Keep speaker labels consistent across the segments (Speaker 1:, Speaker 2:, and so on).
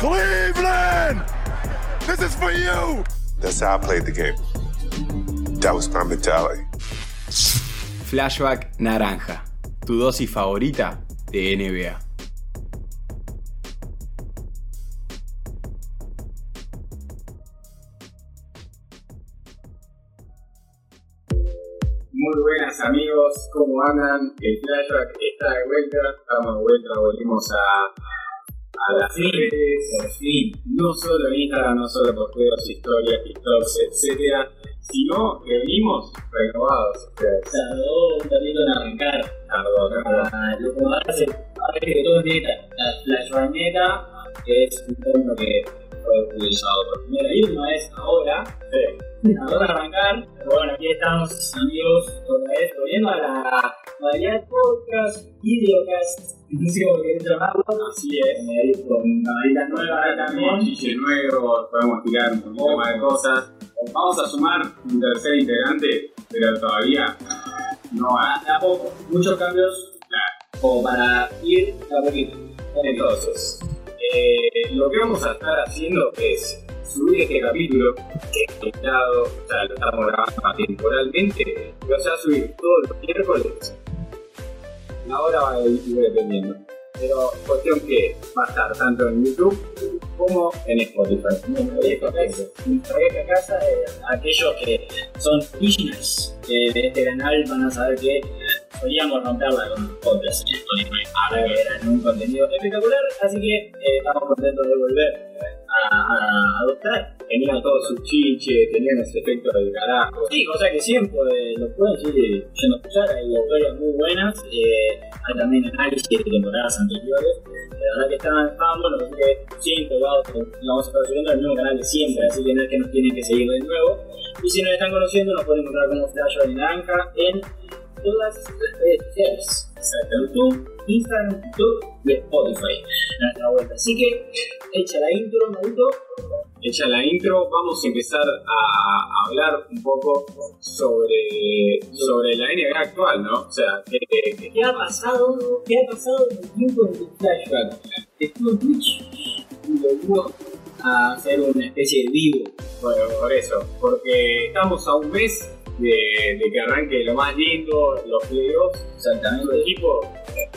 Speaker 1: Cleveland! This is for you!
Speaker 2: That's how I played the game. That was my mentality.
Speaker 3: Flashback Naranja, tu dosis favorita de NBA.
Speaker 4: Muy buenas amigos, ¿cómo andan? El flashback está de vuelta, estamos de vuelta, volvimos a, a las redes, por fin, no solo en Instagram, no solo por posteos, historias, TikToks, etcétera, sino que venimos renovados ustedes.
Speaker 5: Tardó un ratito en arrancar.
Speaker 4: Tardó, tardó.
Speaker 5: Ah, lo que ahora que todo es neta. La flashback neta es un término que fue utilizado por primera y última vez ahora.
Speaker 4: Sí.
Speaker 5: Ahora arrancar. Pero bueno, aquí estamos amigos otra vez volviendo a la modalidad podcast, videocast, no sé cómo querés llamarlo.
Speaker 4: Así es.
Speaker 5: Con camarita nueva
Speaker 4: Ahora
Speaker 5: también.
Speaker 4: tenemos chiche nuevo, podemos tirar un poquito más de cosas. Vamos a sumar un tercer integrante, pero todavía no va.
Speaker 5: De a poco, muchos cambios como para ir a poquito.
Speaker 4: Entonces, eh, lo que vamos a estar haciendo es subir este capítulo, que es editado, o sea, lo estamos grabando temporalmente, lo vas a subir todos los miércoles. La hora va a ir dependiendo. Pero cuestión que va a estar tanto en YouTube como en Spotify.
Speaker 5: Esta casa aquellos que son originals de este canal van a saber que solíamos romperla con los podcasts en Spotify. Ahora que eran un contenido espectacular, así que eh, estamos contentos de volver a, a adoptar.
Speaker 4: Tenían todos sus chiches, tenían ese efecto del carajo.
Speaker 5: Sí, cosa que siempre eh, lo pueden seguir yendo a escuchar, hay historias muy buenas, eh, hay también análisis de temporadas anteriores, la verdad que estaban, estaban buenos, así que colgados, lo vamos a estar subiendo al mismo canal de siempre, así que no es que nos tienen que seguir de nuevo. Y si nos están conociendo, nos pueden encontrar como Flash de Naranja en todas las redes sociales. Exacto, YouTube, Instagram, YouTube y Spotify. Vuelta. Así que, echa la intro, Marito.
Speaker 4: Hecha la intro, vamos a empezar a hablar un poco sobre, sobre la NBA actual, ¿no? O sea, que, que-
Speaker 5: ¿Qué ha pasado? ¿Qué ha pasado en el tiempo de Flashback? Estuvo en Twitch a hacer una especie de vivo.
Speaker 4: bueno, por eso, porque estamos a un mes de, de que arranque lo más lindo, los playoffs.
Speaker 5: Exactamente.
Speaker 4: Tu equipo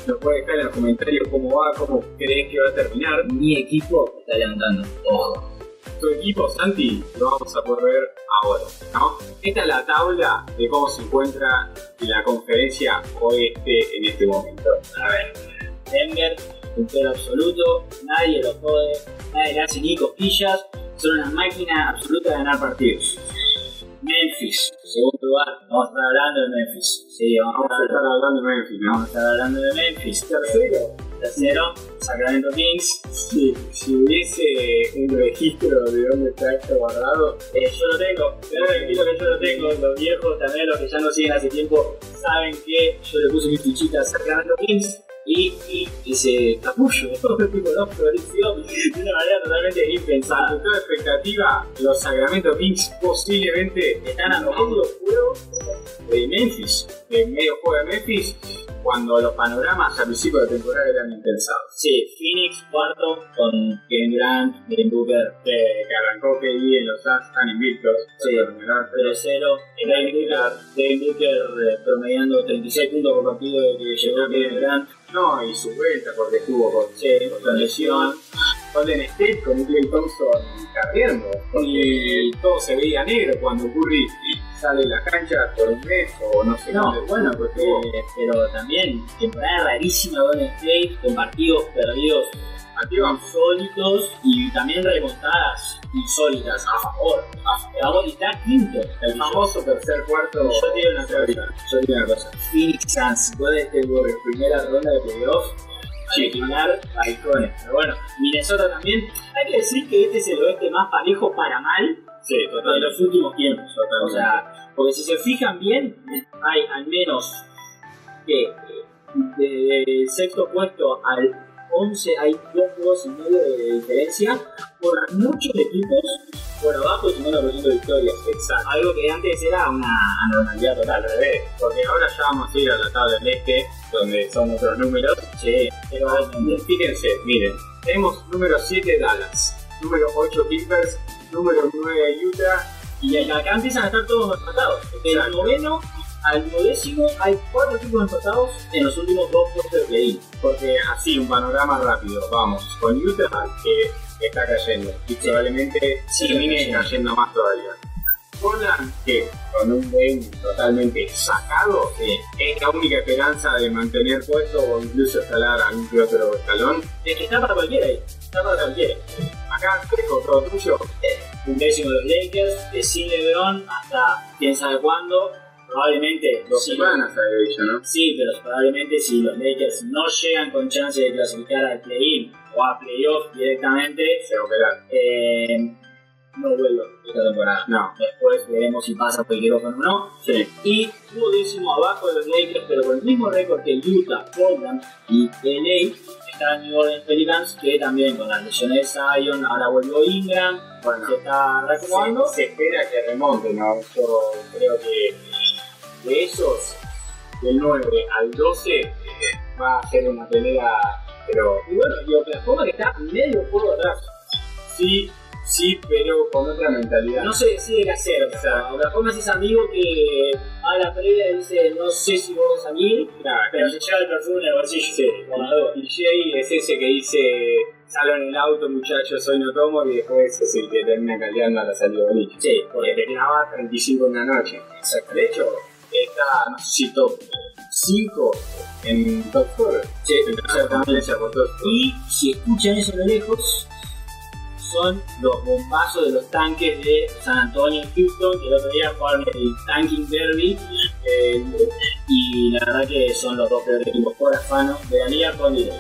Speaker 4: nos puede dejar en los comentarios cómo va, cómo crees que va a terminar.
Speaker 5: Mi equipo está levantando todo.
Speaker 4: Tu equipo, Santi, lo vamos a poder ver ahora, ¿no? Esta es la tabla de cómo se encuentra la conferencia oeste en este momento.
Speaker 5: A ver, Denver, puntero absoluto, nadie lo jode, nadie le hace ni cosquillas, son una máquina absoluta de ganar partidos. Memphis, segundo lugar, vamos a estar hablando de Memphis. Sí, vamos
Speaker 4: a estar hablando de Memphis.
Speaker 5: Vamos a estar hablando de Memphis.
Speaker 4: Tercero,
Speaker 5: Tercero, Sacramento Kings.
Speaker 4: si, si hubiese un registro de dónde está esto guardado,
Speaker 5: Eh, yo lo tengo, pero tranquilo que yo lo tengo. Los viejos también, los que ya no siguen hace tiempo, saben que yo le puse mi fichita a Sacramento Kings y, y ese capullo, tipo, no floreció de una manera totalmente impensada.
Speaker 4: ante toda expectativa, los Sacramento Kings posiblemente
Speaker 5: Están a
Speaker 4: medio juego de Memphis, de medio juego de Memphis, cuando los panoramas al principio de temporada eran impensados.
Speaker 5: Sí, Phoenix cuarto con Kevin Durant, Devin Booker,
Speaker 4: Que, que arrancó vi en los Suns están invictos.
Speaker 5: Sí.
Speaker 4: Terminaron, pero
Speaker 5: tercero, Devin Booker, Devin Booker eh, promediando 36 puntos por partido de que llegó Kevin Durant.
Speaker 4: No, y su vuelta porque estuvo con,
Speaker 5: Sí,
Speaker 4: con lesión. Golden State con Clay Thompson carriendo. Porque todo se veía negro cuando Curry sale la cancha por un mes o no sé
Speaker 5: No, bueno, porque, pero también temporada rarísima de Golden State con partidos perdidos
Speaker 4: Activa.
Speaker 5: insólitos y también remontadas insólitas a favor. A favor y está quinto.
Speaker 4: El famoso tercer cuarto.
Speaker 5: Yo te digo una cosa, yo digo una cosa. Phoenix Suns, Golden State Warriors, primera ronda de playoffs, chequinar balcones. Pero bueno, Minnesota también. Hay que decir que este es el oeste más parejo para mal
Speaker 4: Sí,
Speaker 5: de los últimos tiempos. O sea, porque si se fijan bien, hay al menos que del sexto puesto al 11 hay dos juegos y medio de diferencia por muchos equipos por abajo del 50% de victorias.
Speaker 4: Exacto.
Speaker 5: Algo que antes era una anormalidad total.
Speaker 4: Al revés, porque ahora ya vamos a ir a la tabla del este, donde son otros números.
Speaker 5: Sí, pero
Speaker 4: Fíjense, miren, Tenemos número 7 Dallas, número 8 Clippers, número 9 Utah.
Speaker 5: Y acá empiezan a estar todos empatados. Del
Speaker 4: Exacto.
Speaker 5: noveno al duodécimo hay cuatro equipos empatados en los últimos dos puestos de play.
Speaker 4: Porque así, un panorama rápido. Vamos, con Utah que está cayendo y probablemente
Speaker 5: Sí,
Speaker 4: termine
Speaker 5: cayendo.
Speaker 4: más todavía. Portland, que con un game totalmente sacado,
Speaker 5: Sí.
Speaker 4: es la única esperanza de mantener puesto o incluso escalar algún que otro escalón.
Speaker 5: Es que está para cualquiera ahí. Está para cualquiera.
Speaker 4: Acá, Trejo, todo tuyo.
Speaker 5: Un décimo de los Lakers, de sin LeBron hasta quién sabe cuándo. Probablemente
Speaker 4: Dos
Speaker 5: si-
Speaker 4: semanas ¿no?
Speaker 5: Sí, pero probablemente si los Lakers no llegan con chance de clasificar al play-in o a playoff directamente,
Speaker 4: Se operar.
Speaker 5: eh, no vuelvo esta temporada.
Speaker 4: No.
Speaker 5: Después veremos si pasa cualquier otro o no.
Speaker 4: Sí.
Speaker 5: Y tuvo décimo abajo de los Lakers, pero con el mismo récord que Utah, Portland y LA, está New Orleans Pelicans, que también con las lesiones de Zion, ahora vuelve Ingram,
Speaker 4: Bueno,
Speaker 5: se está reacomodando.
Speaker 4: se, se espera que remonte, ¿no? Yo creo que de esos, del 9 al 12, eh, va a ser una pelea, pero
Speaker 5: Y bueno, y Oklahoma que está medio juego atrás.
Speaker 4: sí, sí, pero con otra mentalidad.
Speaker 5: No se decide qué hacer, o sea, Oklahoma es ese amigo que a la previa dice no sé si vamos a salir,
Speaker 4: Claro,
Speaker 5: pero se lleva el perfume en el bolsillo.
Speaker 4: Sí,
Speaker 5: Con la duda.
Speaker 4: y Jay es ese que dice, salgo en el auto muchachos, hoy no tomo, y después es el que termina caldeando a la salida del bicho.
Speaker 5: Sí,
Speaker 4: Porque te clava 35 en la noche. De hecho, está, no sé si top 5 en top 4.
Speaker 5: Sí,
Speaker 4: en tercera conferencia por top
Speaker 5: Y si escuchan eso a lo lejos, son los bombazos de los tanques de San Antonio y Houston, que el otro día jugaron el Tanking Derby. eh, y la verdad que son los dos peores equipos por afano de la liga con líder.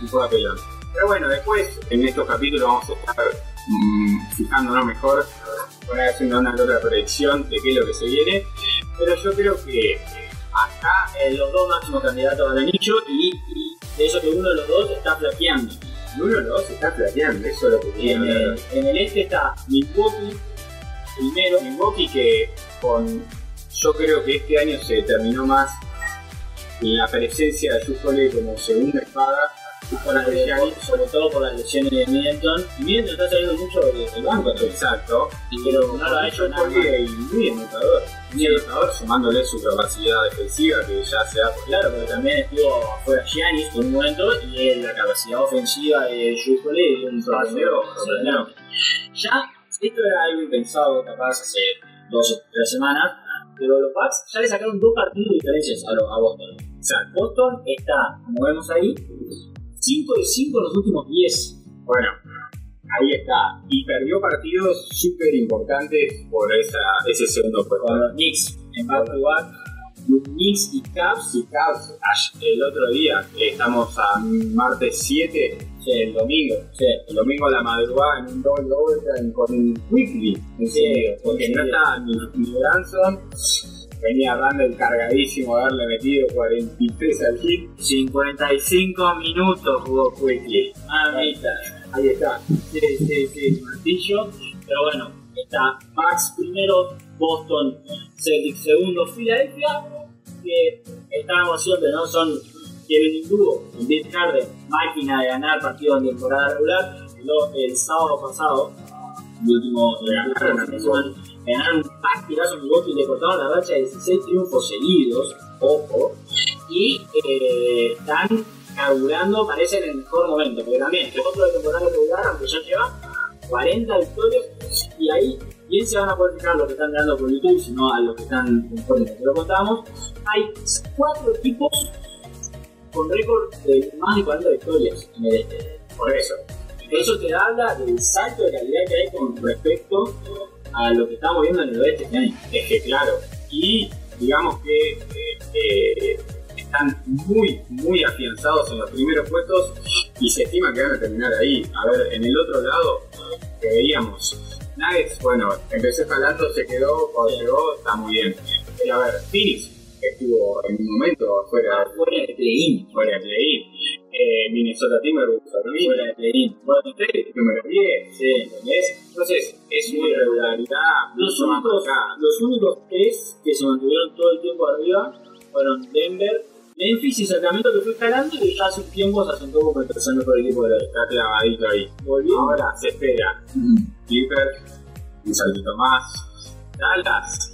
Speaker 4: un poco pelón. Pero bueno, después en estos capítulos vamos a estar mm, fijándonos mejor, por ahí haciendo una otra predicción de qué es lo que se viene. Pero yo creo que eh, acá
Speaker 5: Eh, los dos máximos candidatos al anillo y, y de eso que uno de los dos está flaqueando.
Speaker 4: Uno de los dos está flaqueando, eso es lo que
Speaker 5: Y en, el, en el este está Milwaukee primero,
Speaker 4: Milwaukee que con yo creo que este año se determinó más la presencia de Jules como segunda espada
Speaker 5: por las lesiones, sobre todo por las lesiones de Middleton. Y Middleton está saliendo mucho del banco,
Speaker 4: exacto.
Speaker 5: Pero no lo ha hecho nada
Speaker 4: porque y muy anotador. Muy anotador sumándole su capacidad defensiva que ya se por
Speaker 5: Claro, pero también estuvo afuera Giannis por un momento y la capacidad ofensiva de Jules y un sorprendente. Ya, esto era algo impensado capaz hace dos o tres semanas, pero los Bucks ya le sacaron dos partidos de diferencias a Boston. O sea, Boston está, como vemos ahí, 5 de 5 en los últimos 10.
Speaker 4: Bueno, ahí está. Y perdió partidos súper importantes por esa, ese segundo
Speaker 5: Con
Speaker 4: puesto.
Speaker 5: los Knicks en back to back, los Knicks y Cavs,
Speaker 4: Y Cavs, el otro día, estamos a martes 7, el domingo. El domingo a la madrugada en un doble overtime con un Quickly encendido. Porque no estaba ni, ni Branson. Venía Randall cargadísimo de haberle metido 43 al hit.
Speaker 5: 55 minutos jugó Quickly. Mamita.
Speaker 4: Ahí está.
Speaker 5: Sí, sí, sí, martillo. Pero bueno, está Max primero, Boston, Celtics segundo, Filadelfia, que estábamos siempre, ¿no? Son, un dúo, Bill Harden, máquina de ganar partidos en temporada regular. El, el sábado pasado, el último, el
Speaker 4: Ganaron
Speaker 5: ganaron un partidazo en Milwaukee y le cortaron la racha de 16 triunfos seguidos, ojo, y eh, están carburando, parece en el mejor momento, porque también el otro de temporada regular, aunque ya lleva 40 victorias, y ahí bien se van a poder fijar lo que están dando por YouTube, sino a los que están en que lo contamos, hay cuatro equipos con récord de más de 40 victorias en el este.
Speaker 4: Por eso.
Speaker 5: Eso te habla del salto de calidad que hay con respecto a lo que estamos viendo en el oeste este año.
Speaker 4: Es que claro. Y digamos que eh, eh, están muy, muy afianzados en los primeros puestos y se estima que van a terminar ahí. A ver, en el otro lado que veíamos. Nuggets, bueno, empecé jalando, se quedó, cuando llegó, está muy bien. Pero a ver, Phoenix estuvo en un momento fuera,
Speaker 5: Fuera de play-in.
Speaker 4: fuera de eh, Minnesota Timberwolves dormí,
Speaker 5: Fuera de play-in. Bueno,
Speaker 4: número 10,
Speaker 5: sí.
Speaker 4: ¿entendés? Entonces, es una irregularidad
Speaker 5: Los
Speaker 4: mucho más
Speaker 5: únicos,
Speaker 4: marcada.
Speaker 5: los únicos tres que se mantuvieron todo el tiempo arriba fueron Denver, Memphis y Sacramento que fue escalando y ya hace un tiempo se asentó como el tercer mejor equipo de la
Speaker 4: Está clavadito ahí. Ahora se espera. Clippers, un saltito más. Dallas,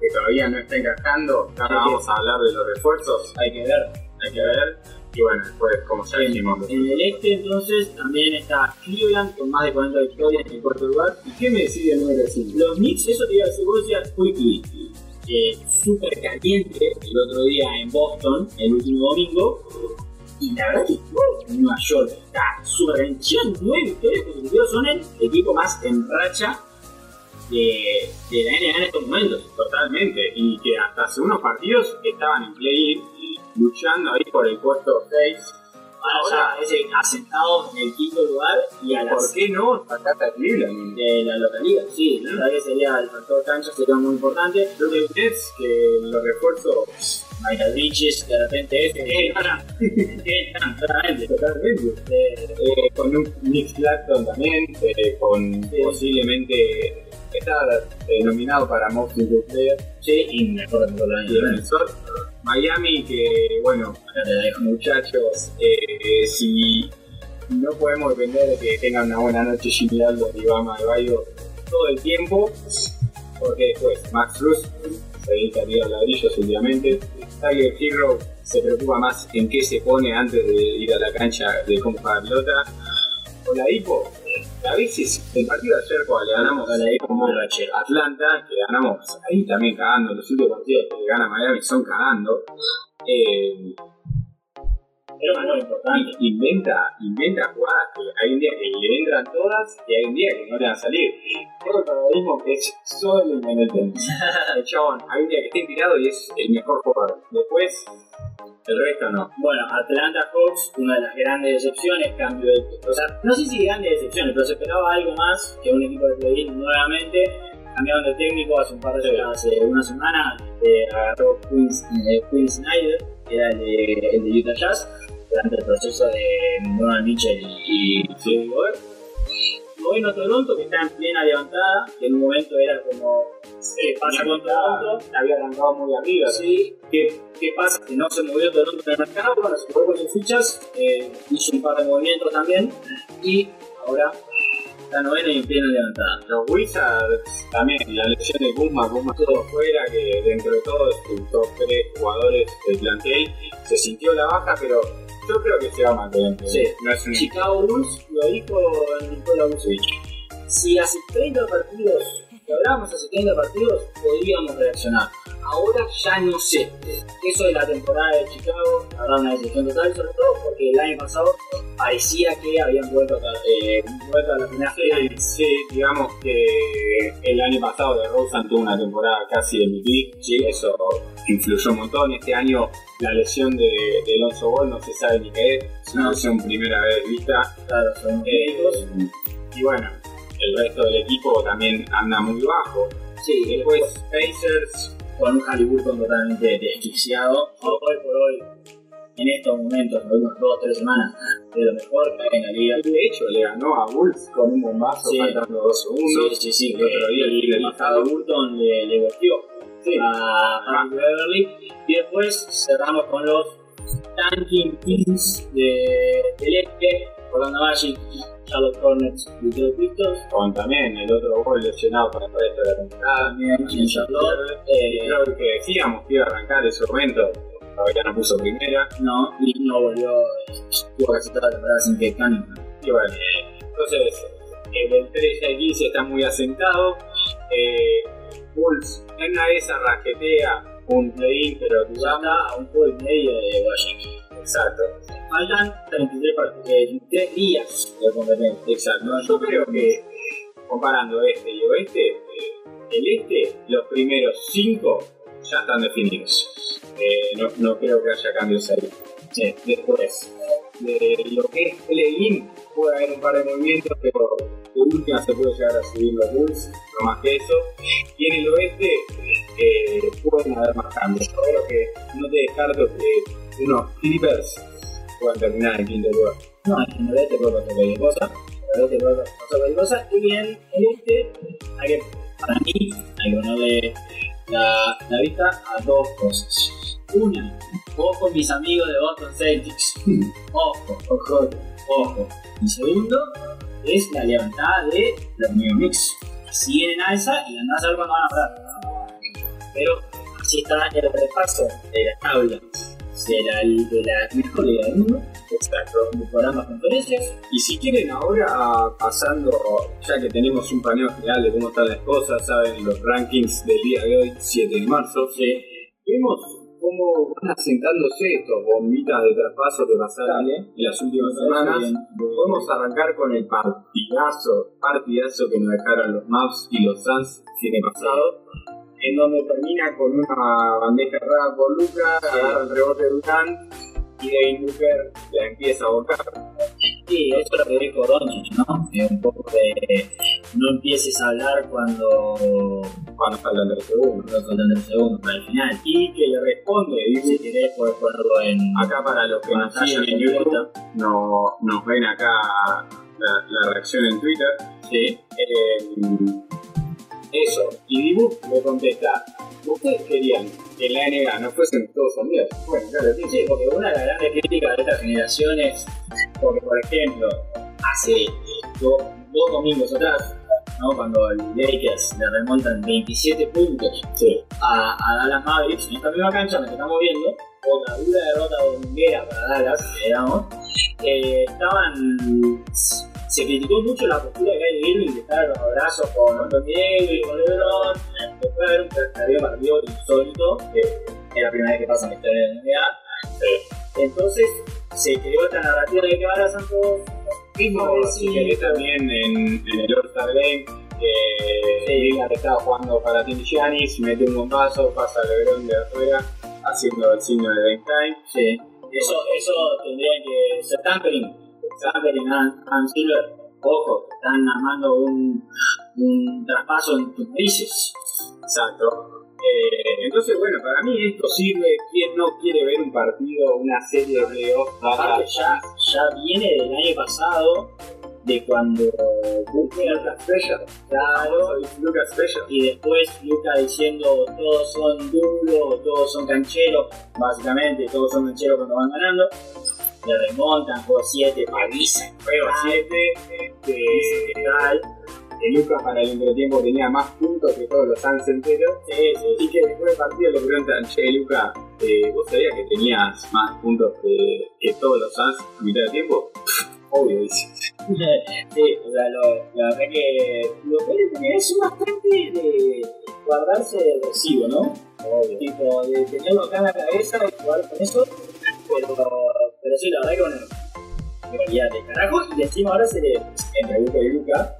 Speaker 4: que todavía no está encajando. Ahora vamos a hablar de los refuerzos.
Speaker 5: Hay que ver.
Speaker 4: Hay que ver. Y bueno, después, como ya dijimos,
Speaker 5: En el este entonces también está Cleveland con más de 40 victorias en el cuarto lugar.
Speaker 4: ¿y qué me decide el número 5?
Speaker 5: Los Knicks, eso te iba a decir, vos decías quickly, eh, súper caliente el otro día en Boston, el último domingo. Y la verdad que uh, Nueva York está súper caliente. Llevan nueve victorias consecutivas, son el equipo más en racha de, de la NBA en estos momentos.
Speaker 4: Totalmente. Y que hasta hace unos partidos estaban en play luchando ahí por el puesto 6.
Speaker 5: Ahora ya ese asentado en el quinto lugar y a
Speaker 4: ¿Por
Speaker 5: las
Speaker 4: qué no sacaste a Cleveland?
Speaker 5: de la localidad. Sí, la verdad que sería el factor cancha sería muy importante.
Speaker 4: Creo que Nets, que los refuerzos
Speaker 5: Michael Bridges de repente es claramente.
Speaker 4: totalmente.
Speaker 5: Eh,
Speaker 4: con un Nick Claxton también, eh, con posiblemente está eh, nominado para Most Improved Player
Speaker 5: sí, y mejor todo el.
Speaker 4: Miami, que bueno, muchachos, eh, si no podemos depender de que tengan una buena noche Jimmy Aldo y Bama de Bayo todo el tiempo, porque después Max Cruz se dedica a tirar ladrillos últimamente, Tiger Hero se preocupa más en qué se pone antes de ir a la cancha de cómo juega la pelota, o la Hipo, a veces el partido de ayer cuando le ganamos
Speaker 5: A la Hipo muy rachero.
Speaker 4: Atlanta, que ganamos ahí también cagando, los últimos partidos que gana Miami son cagando. Eh,
Speaker 5: Pero muy importante.
Speaker 4: inventa, inventa jugadas que hay un día que le entran todas y hay un día que no le van a salir. Todo el paradigma que es solo en el tenis. El chabón, hay un día que está inspirado y es el mejor jugador. Después, el resto no.
Speaker 5: Bueno, Atlanta Hawks, una de las grandes decepciones, cambio de. O sea, no sé si grandes decepciones, pero se esperaba algo más que un equipo de play nuevamente. Cambiaron de técnico hace un par de hace una semana, eh, agarró Quinn, eh, Quinn Snyder, que era el de, el de Utah Jazz, durante el proceso de Donovan Mitchell y Phil Gobert. Bueno, Toronto, que está en plena levantada, que en un momento era como. ¿Qué pasa con Toronto?
Speaker 4: Había arrancado muy arriba.
Speaker 5: Sí, ¿qué, ¿qué pasa? Que no se movió Toronto en el mercado, bueno, se jugó con sus fichas, eh, hizo un par de movimientos también, y ahora está novena y en plena levantada.
Speaker 4: Los Wizards también, la lesión de Kuzma, Kuzma todo fuera, que dentro de todo es un top 3 jugadores del plantel, se sintió la baja, pero yo creo que se va a mantener.
Speaker 5: Sí.
Speaker 4: No es un
Speaker 5: Chicago Bulls lo dijo Nikola Vucevic. Si hace 30 partidos, que hablábamos hace 30 partidos, podríamos reaccionar. Ahora ya no sé. Eso de la temporada de Chicago, habrá una decisión total, sobre todo porque el año pasado parecía que habían vuelto a, eh, vuelto a la primera fila.
Speaker 4: Sí, digamos que el año pasado de Rosen tuvo una temporada casi de MVP, sí, eso influyó un montón. Este año la lesión de, de Alonso Ball no se sabe ni qué es, es una lesión primera vez vista.
Speaker 5: Claro, son
Speaker 4: Eh, y bueno, el resto del equipo también anda muy bajo.
Speaker 5: Sí,
Speaker 4: Después Pacers,
Speaker 5: con un Halliburton totalmente desquiciado. Hoy por hoy, en estos momentos, en unas dos o tres semanas, de lo mejor que hay en la liga.
Speaker 4: de hecho le ganó a Wolves con un bombazo
Speaker 5: Sí.
Speaker 4: faltando dos segundos.
Speaker 5: Sí, sí, sí.
Speaker 4: El otro día el
Speaker 5: y
Speaker 4: pasado.
Speaker 5: Halliburton le, le golpeó a Hank Beverly. Y después cerramos con los Tanking Kings de, del Este, Orlando Magic, Charlotte Hornets, Detroit Pistons.
Speaker 4: Con también el otro gol lesionado para el resto de la temporada.
Speaker 5: También en Charlotte.
Speaker 4: Y
Speaker 5: Eh,
Speaker 4: creo que decíamos que iba a arrancar ese momento, todavía no puso primera.
Speaker 5: no, y no volvió. Tuvo casi toda la temporada sin que.
Speaker 4: Y bueno, entonces el del 13 al 15 está muy asentado. Eh, Wolves en una de esas rasquetea un play-in, pero
Speaker 5: Llama a un juego y medio de Washington.
Speaker 4: Exacto,
Speaker 5: Faltan 33, part- eh, 23 días de competencia.
Speaker 4: exacto. Yo creo que comparando este y oeste, eh, el este, los primeros 5 ya están definidos. Eh, no, no creo que haya cambios ahí. Sí, después, de lo que es play-in, puede haber un par de movimientos, pero de última se puede llegar a subir los Bulls, no más que eso. Y en el oeste eh, pueden haber más cambios. Yo creo que no te descarto que unos Clippers puedan terminar en quinto lugar.
Speaker 5: No, en el este puede pasar cualquier cosa. En el este puede pasar cualquier cosa. Y en el este, hay que, para mí, hay que ponerle la, la vista a dos cosas. Una, Ojo, mis amigos de Boston Celtics. Ojo, ojo, ojo. Y segundo es la levantada de los New que Siguen en alza y andás a ver cuándo van a parar. Pero así está el repaso de la tabla de la, de la mejor liga del mundo. Exacto. Por ambas conferencias.
Speaker 4: Y si quieren ahora, pasando, ya que tenemos un paneo general de cómo están las cosas, saben los rankings del día de hoy, 7 de marzo,
Speaker 5: Sí.
Speaker 4: vemos cómo van asentándose estos bombitas de traspaso que pasaron en las últimas semanas. Podemos arrancar con el partidazo, partidazo que nos dejaron los Mavs y los Suns el pasado, en donde termina con una bandeja errada por Lucas, agarra el rebote de Durant y Devin Booker la empieza a bocar.
Speaker 5: Sí, eso es lo que dijo Doncic, ¿no? Que un poco de no empieces a hablar cuando
Speaker 4: Cuando faltan el segundo.
Speaker 5: no faltan el segundo para el final.
Speaker 4: Y que le responde,
Speaker 5: Si
Speaker 4: dice,
Speaker 5: querés podés ponerlo en
Speaker 4: acá para los que nos siguen en YouTube, no, nos ven acá la, la reacción en Twitter.
Speaker 5: Sí.
Speaker 4: Eh, eso, y Dibu le contesta, ¿ustedes querían que en la NBA no fuesen todos amigos? Bueno, claro, sí,
Speaker 5: Sí, porque una de las grandes críticas de estas generaciones, porque por ejemplo, hace eh, do- dos domingos atrás, ¿no? cuando el Lakers le remontan 27 puntos a, a Dallas Mavericks en esta misma cancha donde estamos viendo, otra dura derrota dominguera para Dallas, digamos, eh, estaban. Se criticó mucho la postura de Kyrie Irving de estar a los abrazos con Anthony Davis y con LeBron, después de haber un perdido partido insólito, que es la primera vez que pasa en la historia de la NBA. Entonces se creó esta narrativa de que ahora son todos
Speaker 4: Mismo, querés también en, en el All-Star Game, que Lillard estaba jugando para Team Giannis, mete un bombazo, pasa a LeBron de afuera, haciendo el signo de Time.
Speaker 5: Sí. Eso, eso tendría que ser tampering. And, and Silver. Ojo, están armando un, un traspaso en tus narices.
Speaker 4: Exacto. Eh, entonces, bueno, para mí esto sirve. ¿Quién no quiere ver un partido, una serie de playoffs?
Speaker 5: Ya, ya viene del año pasado, de cuando
Speaker 4: Lucas Special.
Speaker 5: claro,
Speaker 4: Lucas Special.
Speaker 5: y después Luca diciendo todos son duros, todos son cancheros, básicamente todos son cancheros cuando van ganando. Le remontan, juego 7, palizan,
Speaker 4: Juego 7. Este,
Speaker 5: tal.
Speaker 4: que Lucas para el entretiempo tenía más puntos que todos los Suns enteros.
Speaker 5: Sí, sí,
Speaker 4: Y que después del partido le preguntan, che, Lucas, eh, ¿vos sabías que tenías más puntos que, que todos los Suns a mitad de tiempo? Obvio, dice.
Speaker 5: Sí, o sea, lo, la verdad que lo que él tenía es bastante de guardarse del recibo, ¿no? Tipo, de tenerlo acá en la cabeza y jugar con eso, pero, pero sí, la verdad que bueno, rivalidad de carajo, y encima ahora se le, entre Luca y Luca,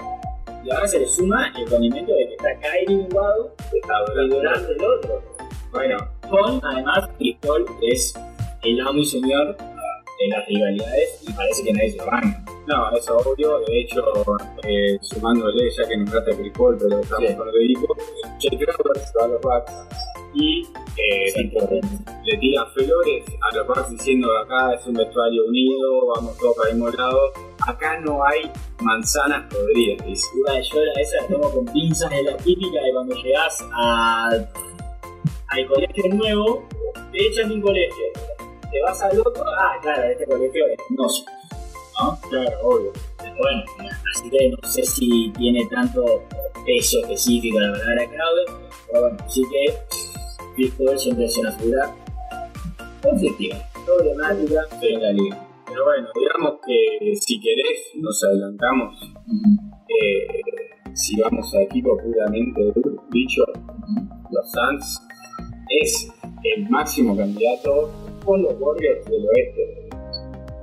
Speaker 5: y ahora se le suma el condimento de que está Kyrie de un lado y Durant del otro.
Speaker 4: Bueno,
Speaker 5: Con, además, Paul es el amo y señor de las rivalidades y parece que nadie se lo banca.
Speaker 4: no, eso obvio. De hecho, eh, sumándole, ya que nombraste a Chris Paul, pero estamos
Speaker 5: Sí.
Speaker 4: con equipo, Jay Crowder se va a los Bucks y eh, le tira flores a los Bucks diciendo acá es un vestuario unido, vamos todos para el mismo lado. Acá no hay manzanas podridas, dice.
Speaker 5: Yo esa la tomo con pinzas, es la típica de cuando llegás a, al colegio nuevo, te echan de un colegio, te vas al otro, ah, claro, este colegio es hermoso, ¿no?
Speaker 4: Claro, obvio.
Speaker 5: Bueno, así que no sé si tiene tanto peso específico la palabra Crowder, pero bueno, sí que Paul siempre es una figura conflictiva, problemática en la liga.
Speaker 4: Pero bueno, digamos que si querés, nos adelantamos. Eh, si vamos a equipo puramente dicho, los Suns es el máximo candidato con los Warriors del oeste.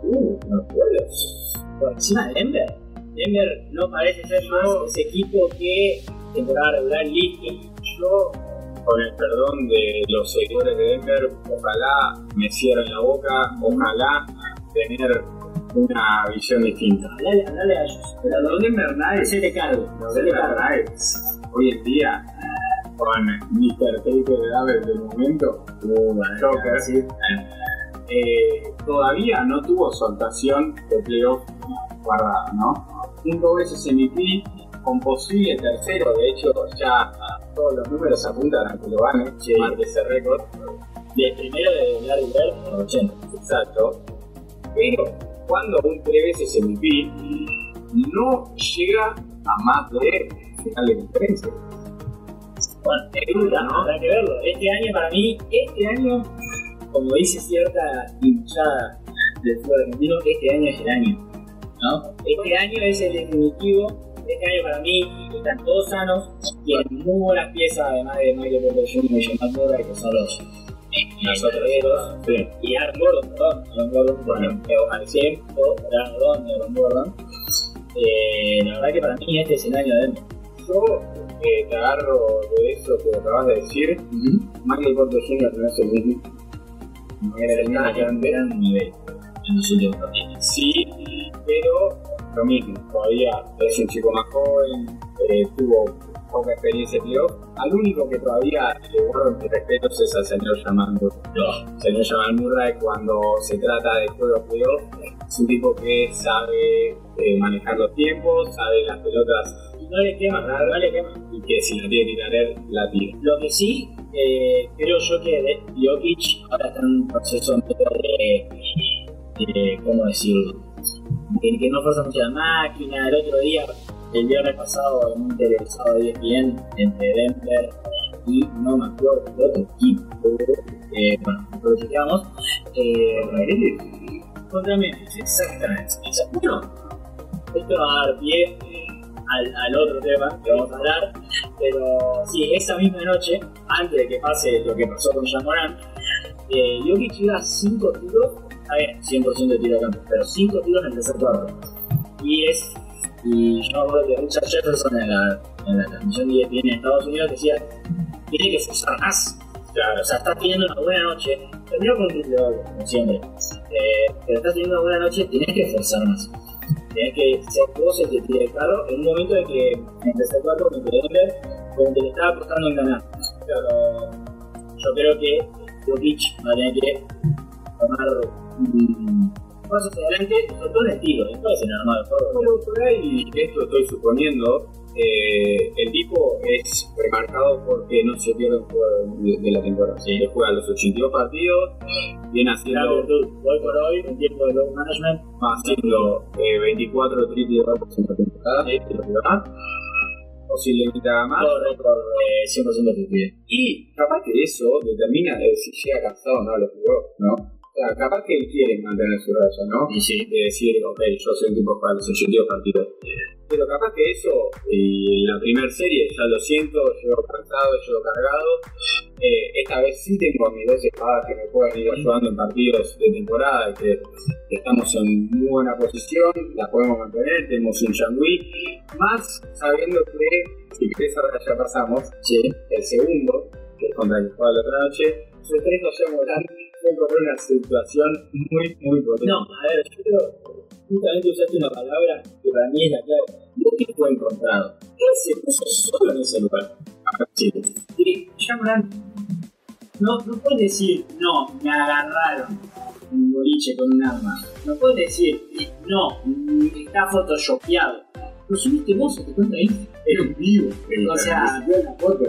Speaker 5: Uh, los Warriors. Por encima de Denver. Denver no parece ser más ese equipo que temporada regular listo.
Speaker 4: Yo, con el perdón de los seguidores de Denver, ojalá me cierren la boca, ojalá tener una visión distinta.
Speaker 5: Hablale, hablale a ellos. Pero
Speaker 4: Los Denver Nuggets
Speaker 5: hacete cargo.
Speaker 4: Los Denver. Nuggets, hoy en día, con Mr. Taker Davis del momento,
Speaker 5: Uh,
Speaker 4: Joker,
Speaker 5: sí.
Speaker 4: eh, todavía no tuvo soltación de playoff guardada, ¿no? Cinco veces MVP, con posible tercero, de hecho ya todos los números apuntan a que lo gane, marque ese récord.
Speaker 5: del primero de Larry Bird en los 80.
Speaker 4: Exacto. Pero cuando un tres veces MVP no llega a más de final de conferencia.
Speaker 5: Bueno, es duda, ¿no? Habrá que verlo. Este año para mí, este año, como dice cierta hinchada del fútbol argentino, este año es el año. ¿no? Este año es el definitivo. Este año para mí están todos sanos, tienen muy buenas piezas, además de Michael Porter Jr. y Jamal Murray, que son los los otros
Speaker 4: Sí.
Speaker 5: y Aaron Gordon, perdón, Aaron Gordon, porque Aaron tiempo, Aaron Gordon y Aaron Gordon. Eh, la verdad que para mí este es el año de.
Speaker 4: Yo eh, te agarro de eso que acabas de decir. Michael Porter Jr. no es el mismo. No era el más
Speaker 5: un
Speaker 4: grande.
Speaker 5: gran nivel en los últimos partidos.
Speaker 4: Sí, pero lo mismo. Todavía es un chico más joven, eh, tuvo poca experiencia en playoff. Al único que todavía le guardo mis respetos es al señor Jamal Murray. El señor Jamal Murray cuando se trata de juego playoff es un tipo que sabe eh, manejar los tiempos, sabe las pelotas
Speaker 5: Y no le quema, no le quema.
Speaker 4: y que si la tiene que tirar él, la tira.
Speaker 5: Lo que sí, eh, creo yo que de- Jokic ahora está en un proceso medio de, de, ¿cómo decirlo? De que no fuerza mucho la máquina. El otro día, el viernes pasado, en un televisado de ESPN entre Denver y no me acuerdo de otro equipo, eh, bueno, lo chequeamos, eh, contra Memphis, exactamente. Bueno, esto va a dar pie al, al otro tema que vamos a hablar, pero sí, esa misma noche, antes de que pase lo que pasó con Jamoran, eh, Jokic iba 5 tiros, a ver, 100% de tiro de campo, pero 5 tiros en el tercer cuarto. Y es, y yo me acuerdo que Richard Jefferson en la, en la transmisión de ESPN en Estados Unidos decía, tiene que forzar más. Claro, o sea, estás teniendo una buena noche, terminó con un como siempre, eh, pero estás teniendo una buena noche, tienes que forzar más. Tienes que ser vos el que tire claro en un momento de que en el tercer cuarto contra Denver, como que le estaba costando en ganar. Pero yo creo que Jokic va a tener que tomar un paso hacia adelante, sobre todo el tiro, después en el armado del juego.
Speaker 4: Bueno, por ahí, esto estoy suponiendo, eh, el tipo es remarcado porque no se pierde un juego de, de la temporada. Él juega los 82 partidos, viene haciendo,
Speaker 5: virtud, hoy por hoy, en tiempo de load management,
Speaker 4: haciendo eh, 24 triple doubles en la temporada,
Speaker 5: Sí.
Speaker 4: lo que va. posiblemente haga más.
Speaker 5: todo récord eh, 100% efectivo.
Speaker 4: Y capaz que eso determina de si llega cansado o no a los juegos, ¿no? Capaz que él quiere mantener su raya, ¿no?
Speaker 5: Y sí,
Speaker 4: de decir, ok, yo soy un tipo para los 82 partidos. Pero capaz que eso, y la primera serie, ya lo siento, llego cansado, llego cargado. Eh, esta vez sí tengo a mis dos espadas que me pueden ir ayudando en partidos de temporada, que, que estamos en muy buena posición, la podemos mantener, tenemos un Shangui, más sabiendo que, si querés ahora ya pasamos,
Speaker 5: sí.
Speaker 4: el segundo, que es contra el que juega la otra noche, su tres no se Morán fue encontrar una situación muy, muy potente.
Speaker 5: No, a ver, yo creo, justamente usaste una palabra que para mí es la clave. Que fue encontrado. Él se puso solo en ese lugar.
Speaker 4: Sí.
Speaker 5: Y Shyamalan, no, no puedes decir, no, me agarraron un boliche con un arma. No puedes decir, no, está photoshopeado. Lo subiste vos a tu cuenta ahí.
Speaker 4: Era un vivo.
Speaker 5: O sea, vio la foto.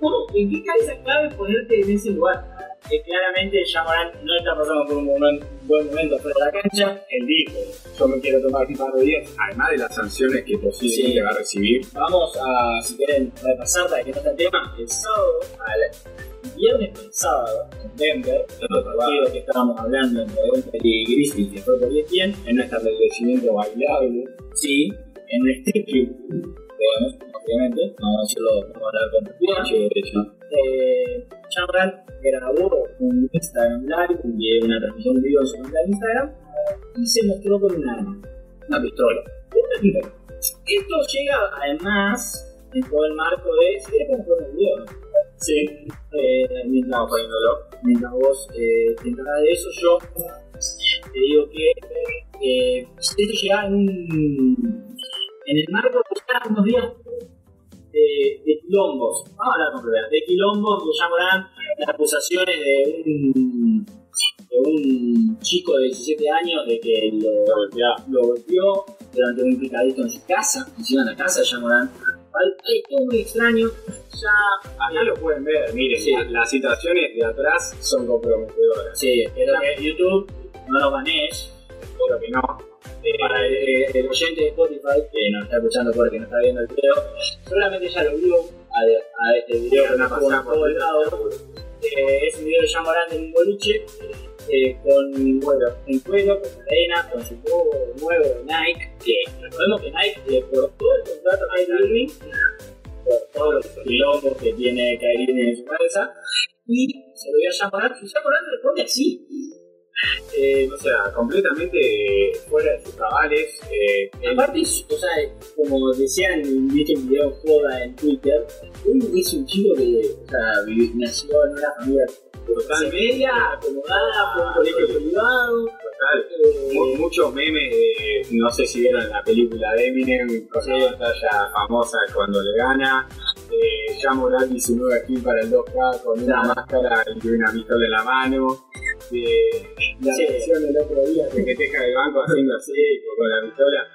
Speaker 5: ¿Cómo? ¿En qué cabeza cabe ponerte en ese lugar? Que claramente Shyamalan no está pasando por un momen- buen momento fuera de la cancha.
Speaker 4: él dijo, yo me quiero tomar un par de días, además de las sanciones que posiblemente
Speaker 5: Sí.
Speaker 4: va a recibir.
Speaker 5: Vamos a, si quieren, repasar para que no está el tema. El sábado, al viernes el sábado, en Denver, el partido que estábamos hablando entre Denver y Grizzlies, que fue por E 10
Speaker 4: En un establecimiento bailable,
Speaker 5: sí, en un strip club, digamos, obviamente, vamos a decirlo, a hablar con propiedad.
Speaker 4: derecho.
Speaker 5: eh, Chamran grabó un Instagram Live, una transmisión vivo en su cuenta de Instagram, y se mostró con un arma, una pistola. Esto llega además en todo el marco de. Si querés, podemos poner video, ¿no? Sí. Eh, mientras, mientras vos eh, te encargas de eso, yo te digo que eh, esto llega en un. En el marco de unos días de, de quilombos, vamos a hablar con propiedad, de quilombos que llamarán las acusaciones de un, de un chico de 17 años de que lo, lo golpeó durante un picadito en su casa, encima de la casa de Yamorán, Hay, todo muy extraño. Ya.
Speaker 4: Acá lo pueden ver, miren,
Speaker 5: Sí.
Speaker 4: las situaciones de atrás son comprometedoras.
Speaker 5: Sí, espero que YouTube no lo maneje.
Speaker 4: Espero que no. Eh,
Speaker 5: Para el, oyente de Spotify que nos está escuchando porque no está viendo el video, seguramente ya lo vio a, este video que nos pasar por todo el lado. Eh, es un video de Jean en un boliche eh, con bueno, en cuero, con cadena, con su logo nuevo de Nike, que recordemos que Nike le cortó el contrato a Kyrie Irving por todos los quilombos que tiene Kyrie en su cabeza y se lo dio a Jean Morant y Jean Morant responde así.
Speaker 4: Eh, o sea, completamente fuera de sus cabales. Eh,
Speaker 5: Aparte, es- o sea, como decían en este video joda en Twitter, él es un chico que o sea, nació en una familia clase media, acomodada, a un colegio privado.
Speaker 4: total,
Speaker 5: eh,
Speaker 4: mu- muchos memes de, no sé si vieron la película de Eminem, con la batalla famosa cuando le gana. Eh, ya Morant y su nueva skin para el 2K con una máscara y una pistola en la mano. Eh, la
Speaker 5: Sí.
Speaker 4: versión del otro día que te deja el banco haciendo así con la pistola.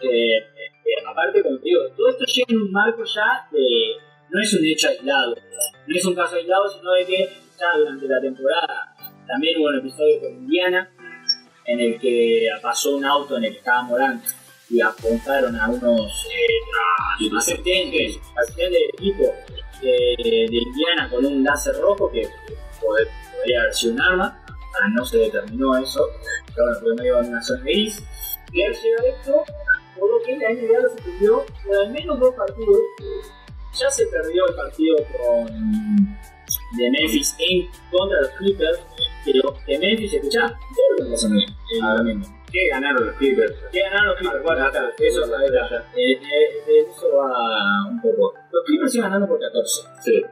Speaker 5: eh, eh, aparte, como te digo, todo esto llega en un marco ya de. No es un hecho aislado, no es un caso aislado, sino de que ya durante la temporada también hubo un episodio con Indiana en el que pasó un auto en el que estaba Morant y apuntaron a unos eh, asistentes, asistentes del equipo de, de Indiana con un láser rojo que podría haber sido un arma, ah, no se determinó eso, pero bueno, fue medio en una zona gris. Y al llegar esto, por lo que la NBA lo suspendió por al menos dos partidos. Ya se perdió el partido con de Memphis en contra de los Clippers, pero de Memphis, escuchá, todo lo que pasó
Speaker 4: Ah.
Speaker 5: el mismo.
Speaker 4: ¿Qué ganaron los Clippers?
Speaker 5: ¿Qué ganaron los Clippers? Bueno,
Speaker 4: Data,
Speaker 5: eso, eh, eh, de eso va un poco. Los Clippers iban ganando por 14.
Speaker 4: Sí,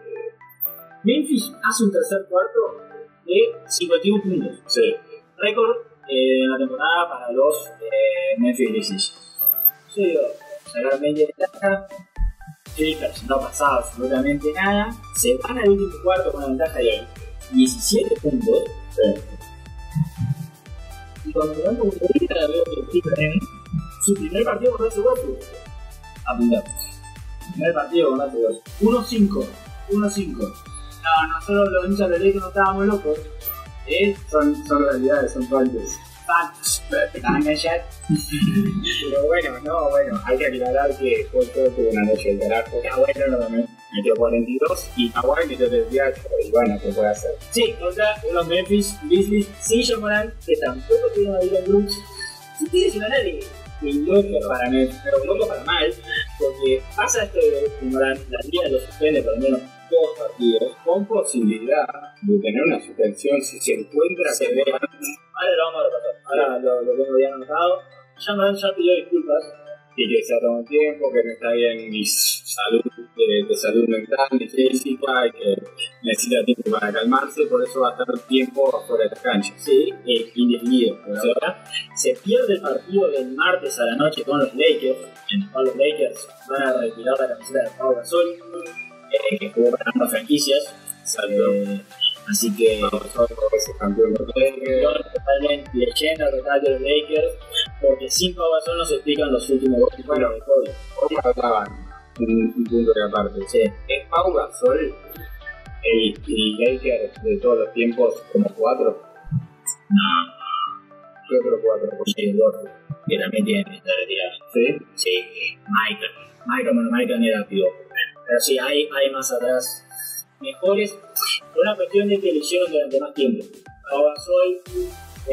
Speaker 5: Memphis hace un tercer cuarto de 51 puntos.
Speaker 4: sí.
Speaker 5: Récord eh, en la temporada para los eh, Memphis Grizzlies. Yo digo, sacaron 20 de ventaja. Clippers no pasaba absolutamente nada. Se van al último cuarto con una ventaja de 17 puntos. Y cuando dan como que veo que Clippers su primer partido con Russell Westbrook. Apuntar. Primer partido con Russell Westbrook. 1-5. 1-5. No, nosotros los hinchas de Lakers no estábamos locos. ¿Eh?
Speaker 4: Son, son realidades, son fantes.
Speaker 5: Facts. Estaban.
Speaker 4: Pero bueno, no, bueno, hay que aclarar que Paul George tuvo una noche del carajo.
Speaker 5: Kawhi Leonard también.
Speaker 4: Metió 42 y Kawhi metió 38 y bueno, ¿qué puede hacer?
Speaker 5: Sí, contra los Memphis Grizzlies sin John que tampoco tienen a Dylan Brooks. Sí tiene una de, de loco para mí, pero loco para mal, porque pasa esto de que Morant, la liga lo suspende por lo menos dos partidos.
Speaker 4: Con posibilidad de tener una suspensión si se encuentra que de
Speaker 5: Ahora lo vamos a repasar, ahora lo, lo tengo ya anotado. Morant ya pidió disculpas.
Speaker 4: y que se ha tomado tiempo, que no está bien ni salud, de, de salud mental ni física, y que necesita tiempo para calmarse, por eso va a estar tiempo afuera de la cancha.
Speaker 5: Sí, eh, indefinido. por ahora. se pierde el partido del martes a la noche con los Lakers, en el cual los Lakers van a retirar la camiseta de Pau Gasol, eh, que para ambas franquicias. Eh, así que
Speaker 4: campeón
Speaker 5: totalmente leyenda total de los Lakers, porque sin Pau Gasol no se explican los últimos dos
Speaker 4: Bueno.
Speaker 5: de Kobe.
Speaker 4: Hoy hablaban un, un punto de aparte.
Speaker 5: Sí.
Speaker 4: ¿Es Pau Gasol el, el Laker de todos los tiempos como cuatro?
Speaker 5: No,
Speaker 4: Yo creo cuatro.
Speaker 5: Jay Ward, que también tiene que estar retirado.
Speaker 4: ¿Sí?
Speaker 5: Sí, Michael. Michael, bueno, Michael era pivo. Pero sí, hay, hay más atrás mejores. Una cuestión de que lo durante más tiempo. Ahora soy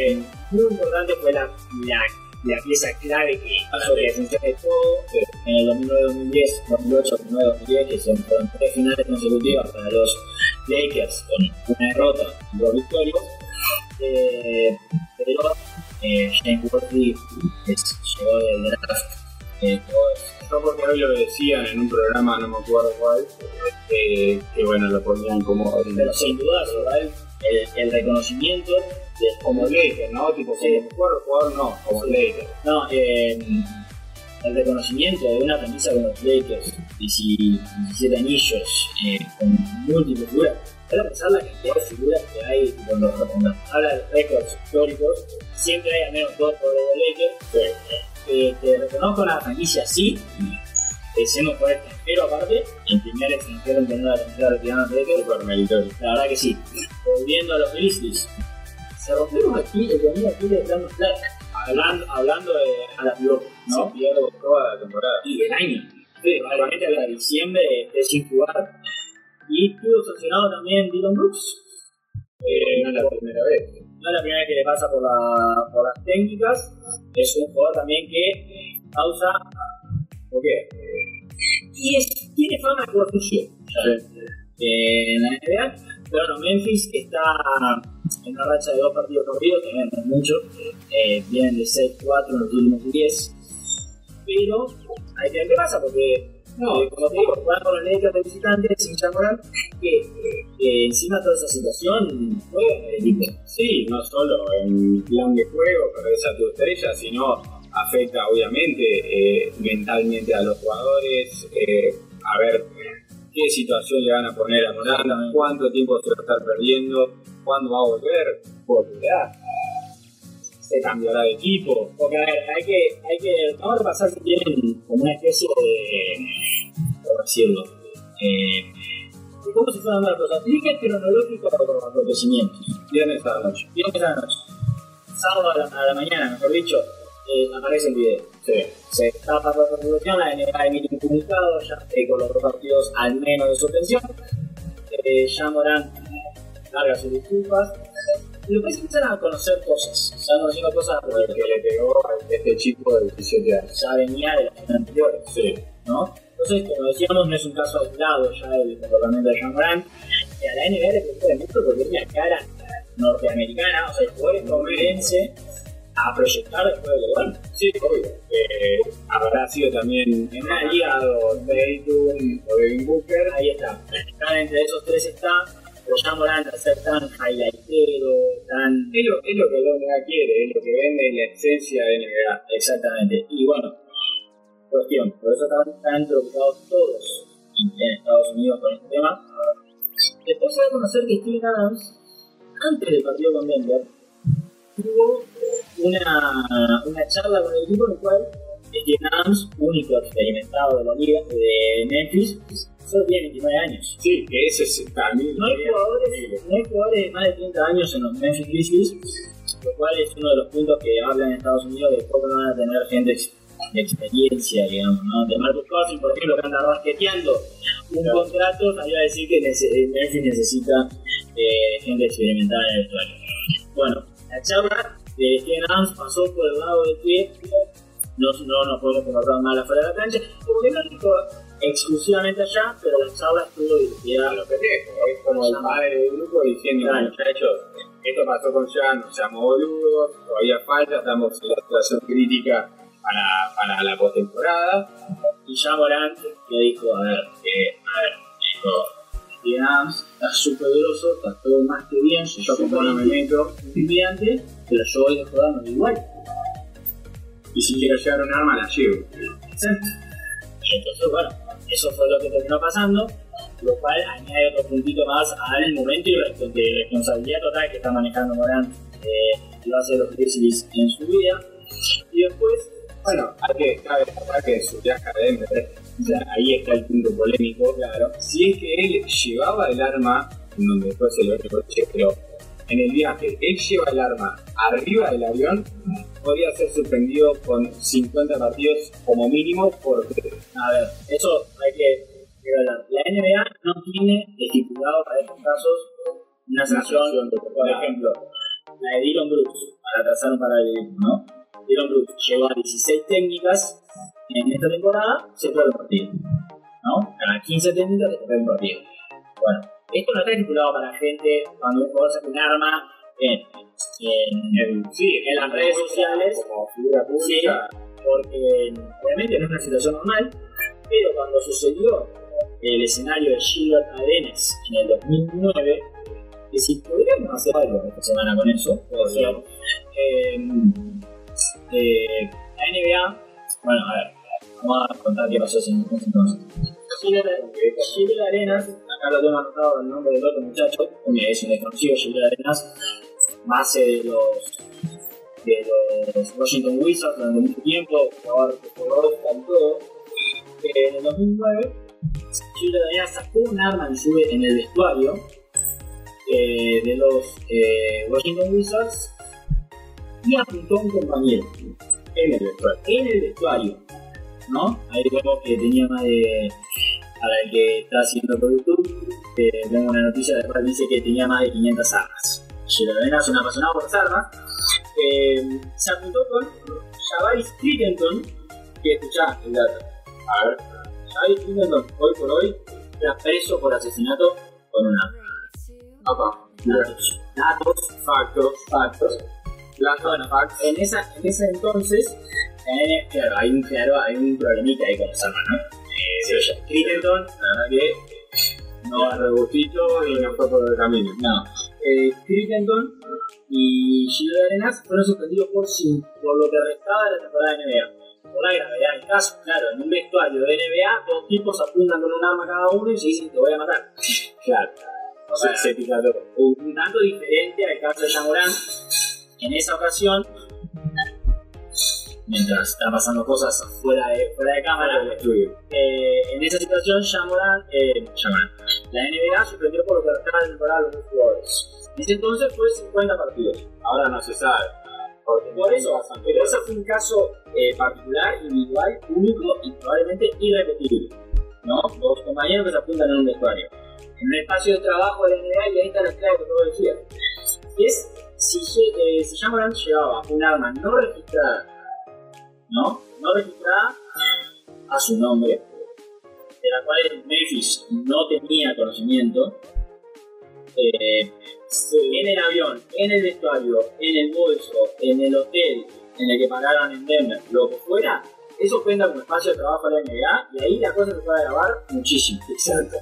Speaker 5: eh, muy importante, fue la, la, la pieza clave que hizo que funcione todo. En el 2009-2010, 2008-2009-2010, que son fueron tres finales consecutivas para los Lakers con una derrota y dos victorias. Eh, pero eh, James Worthy es- llegó del draft. Eh,
Speaker 4: No porque hoy lo decían en un programa, no me acuerdo cuál, eh, que bueno, lo ponían como,
Speaker 5: pero sin duda igual el, el reconocimiento de
Speaker 4: como Laker, ¿no? Tipo, como
Speaker 5: Sí.
Speaker 4: mejor jugador, no, como Laker.
Speaker 5: no eh, el reconocimiento de una franquicia como los Lakers 17 anillos eh, con múltiples figuras para pensar la cantidad de figuras que hay cuando, cuando habla de récords históricos siempre hay al menos dos por los Lakers eh, te reconozco la franquicia sí siendo jugador extranjero aparte, el primer extranjero en tener la cantidad retirada de Lakers.
Speaker 4: Super meritorio.
Speaker 5: La verdad que sí. Volviendo a los Grizzlies, se rompieron aquí el dominio aquí de Brandon Clark, hablando, hablando de a la pivote,
Speaker 4: No
Speaker 5: ¿no?
Speaker 4: pierdo toda la temporada.
Speaker 5: Y del año. Sí, realmente hasta diciembre de sin jugar. Y estuvo sancionado también Dylan Brooks.
Speaker 4: Eh, no es la primera vez.
Speaker 5: No es la primera vez que le pasa por, la, por las técnicas. Es un jugador también que causa. ¿Por qué? Y es, tiene fama de sucio. Eh, en la NBA. Pero no, Memphis está en una racha de dos partidos corridos, que no es mucho. Eh, vienen de 6-4 en los últimos 10. Pero hay que ver qué pasa, porque
Speaker 4: No,
Speaker 5: eh, como te digo, jugar con los Lakers de visitantes sin Chamoran, que eh, encima de toda esa situación juega en el equipo.
Speaker 4: Sí, no solo en plan de juego, perdés a tu estrella, sino afecta obviamente eh, mentalmente a los jugadores, eh, a ver qué situación le van a poner a Morán, cuánto tiempo se va a estar perdiendo, cuándo va a volver, volverá, se cambiará de equipo.
Speaker 5: Porque a ver, hay que, hay que, vamos a repasar si tienen como una especie de, ¿cómo decirlo? Eh, ¿Cómo se dando las cosas? Líquido cronológico de los acontecimientos.
Speaker 4: Viernes a la noche.
Speaker 5: Viernes a la noche. Sábado a la, a la mañana, mejor dicho, eh, aparece el video.
Speaker 4: Sí.
Speaker 5: Se tapa por la revolución, la NBA emite un comunicado, ya eh, con los dos partidos al menos de suspensión. Eh, ya Morán larga sus disculpas. Y después empiezan a conocer cosas. Se van conociendo cosas
Speaker 4: Por el que le pegó a este chico de 17 años.
Speaker 5: ya venía de las anteriores.
Speaker 4: Sí.
Speaker 5: ¿no? Entonces, como decíamos, no es un caso aislado ya del comportamiento de Jean Morant. Y a la NBA le preocupa mucho porque es la cara norteamericana, o sea, el jugador estadounidense a proyectar después de LeBron.
Speaker 4: Sí, obvio. Eh, habrá sido también
Speaker 5: En una liga,
Speaker 4: Dayton o Devin Booker.
Speaker 5: ahí está. Está entre esos tres está, pero Jean Morant al ser tan highlightero, tan...
Speaker 4: Es lo, es lo que la NBA quiere, es lo que vende la esencia de NBA.
Speaker 5: Exactamente. Y bueno, cuestión, por eso están, están preocupados todos en Estados Unidos con este tema. Después se va a conocer que Steven Adams, antes del partido con Denver, tuvo una, una charla con el equipo en el cual Steven Adams, único experimentado de la liga de Memphis, solo tiene 29 años.
Speaker 4: Sí, que ese es también.
Speaker 5: No hay jugadores, no hay jugadores de más de 30 años en los Memphis Grizzlies, lo cual es uno de los puntos que hablan en Estados Unidos de cómo van a tener gente experiencia, digamos, ¿no? De Marcus Cousins, por ejemplo, que anda basqueteando un
Speaker 4: Claro.
Speaker 5: contrato, salió a decir que nece- Memphis necesita eh, gente experimentada en el vestuario. Bueno, la charla de Steven Adams pasó por el lado de que no, no nos podemos comportar mal afuera de la cancha, como que no dijo exclusivamente allá, pero la charla estuvo dirigida
Speaker 4: a lo pendejo. Es como el padre del grupo diciendo,
Speaker 5: Claro.
Speaker 4: muchachos, esto pasó con Jan, no seamos boludos, todavía falta, estamos en la situación crítica para, para la postemporada.
Speaker 5: Y ya Morant le dijo, a ver, eh, a ver, dijo, Steven Adams está súper grosso, está todo más que bien, si yo como no me meto intimidante, pero yo voy a jugar igual.
Speaker 4: Y si quiero llevar un arma, la llevo.
Speaker 5: Exacto. Y entonces, bueno, eso fue lo que terminó pasando, lo cual añade otro puntito más al momento y de responsabilidad total que está manejando Morant eh, y va a hacer los Grizzlies en su vida. Y después,
Speaker 4: Bueno, hay que cabe destacar que su viaje a sea, ahí está el punto polémico, claro. Si es que él llevaba el arma, donde después se lo coche, pero en el viaje él lleva el arma arriba del avión, podría ser suspendido con 50 partidos como mínimo porque
Speaker 5: A ver, eso hay que. La NBA no tiene estipulado para estos casos una sanción, por ejemplo, la de Dylan Brooks, para trazar un paralelismo, ¿no? Dylan Brooks llegó a 16 técnicas en esta temporada, se puede un partido, ¿no? Cada 15 técnicas se puede un partido. Bueno, esto no está estipulado para gente cuando un jugador saca un arma en, en,
Speaker 4: en, sí,
Speaker 5: en las redes sociales
Speaker 4: como figura pública,
Speaker 5: porque obviamente no es una situación normal, pero cuando sucedió el escenario de Gilbert Arenas en el 2009, que si podríamos hacer algo esta semana con eso. Eh, eh, la NBA, bueno, a ver, vamos a contar qué pasó ese ese entonces. Gilbert Arenas, acá lo tengo anotado el nombre del otro muchacho, es un desconocido Gilbert Arenas, base de los de los Washington Wizards durante mucho tiempo, jugador con todo. que en el 2009 Gilles Arenas sacó un arma en, en el vestuario eh, de los eh, Washington Wizards y apuntó un compañero
Speaker 4: En el vestuario.
Speaker 5: en el vestuario, ¿no? Ahí vemos que tenía más de... Para el que está haciendo por YouTube, eh, tengo una noticia de cual dice que tenía más de 500 armas. Arenas es un apasionado por las armas. Eh, se apuntó con Javaris Crittenton, que escuchá el dato.
Speaker 4: A ver.
Speaker 5: Javaris Crittenton, hoy por hoy, está preso por asesinato con un arma.
Speaker 4: Papá.
Speaker 5: Datos, datos,
Speaker 4: Factos.
Speaker 5: factos.
Speaker 4: Las
Speaker 5: Bueno, en, esa, en ese entonces, eh, claro, hay un, claro, hay un problemita ahí con las armas, ¿no? Eh, oye, Crittenton, la verdad que
Speaker 4: No, rebustito y no fue por el camino.
Speaker 5: no. Eh, Crittenton y Gilles Arenas fueron suspendidos por, sin- por lo que restaba de la temporada de NBA. Por la gravedad del caso, claro, en un vestuario de NBA, dos tipos apuntan con un arma cada uno y se dicen te voy a matar.
Speaker 4: Claro.
Speaker 5: O sea,
Speaker 4: Se
Speaker 5: un tanto diferente al caso de Yamorán. En esa ocasión, mientras están pasando cosas fuera de, fuera de cámara,
Speaker 4: el estudio.
Speaker 5: eh, en esa situación Yamorán, eh, la NBA suspendió por lo que restaba de temporada a los jugadores. En ese entonces fue 50 partidos.
Speaker 4: Ahora no se sabe. Porque
Speaker 5: Por eso, pero ese fue un caso eh, particular, individual, único y probablemente irrepetible. ¿no? Dos compañeros que se apuntan en un vestuario. En un espacio de trabajo de la NBA y ahí está la clave que todo decía. Es si, si Jamoran llevaba un arma no registrada, ¿no? No registrada a su nombre, de la cual Memphis no tenía conocimiento, eh, en el avión, en el vestuario, en el bolso, en el hotel en el que pagaron en Denver, lo que fuera, eso cuenta como espacio de trabajo de la NBA y ahí la cosa se puede grabar muchísimo. Exacto.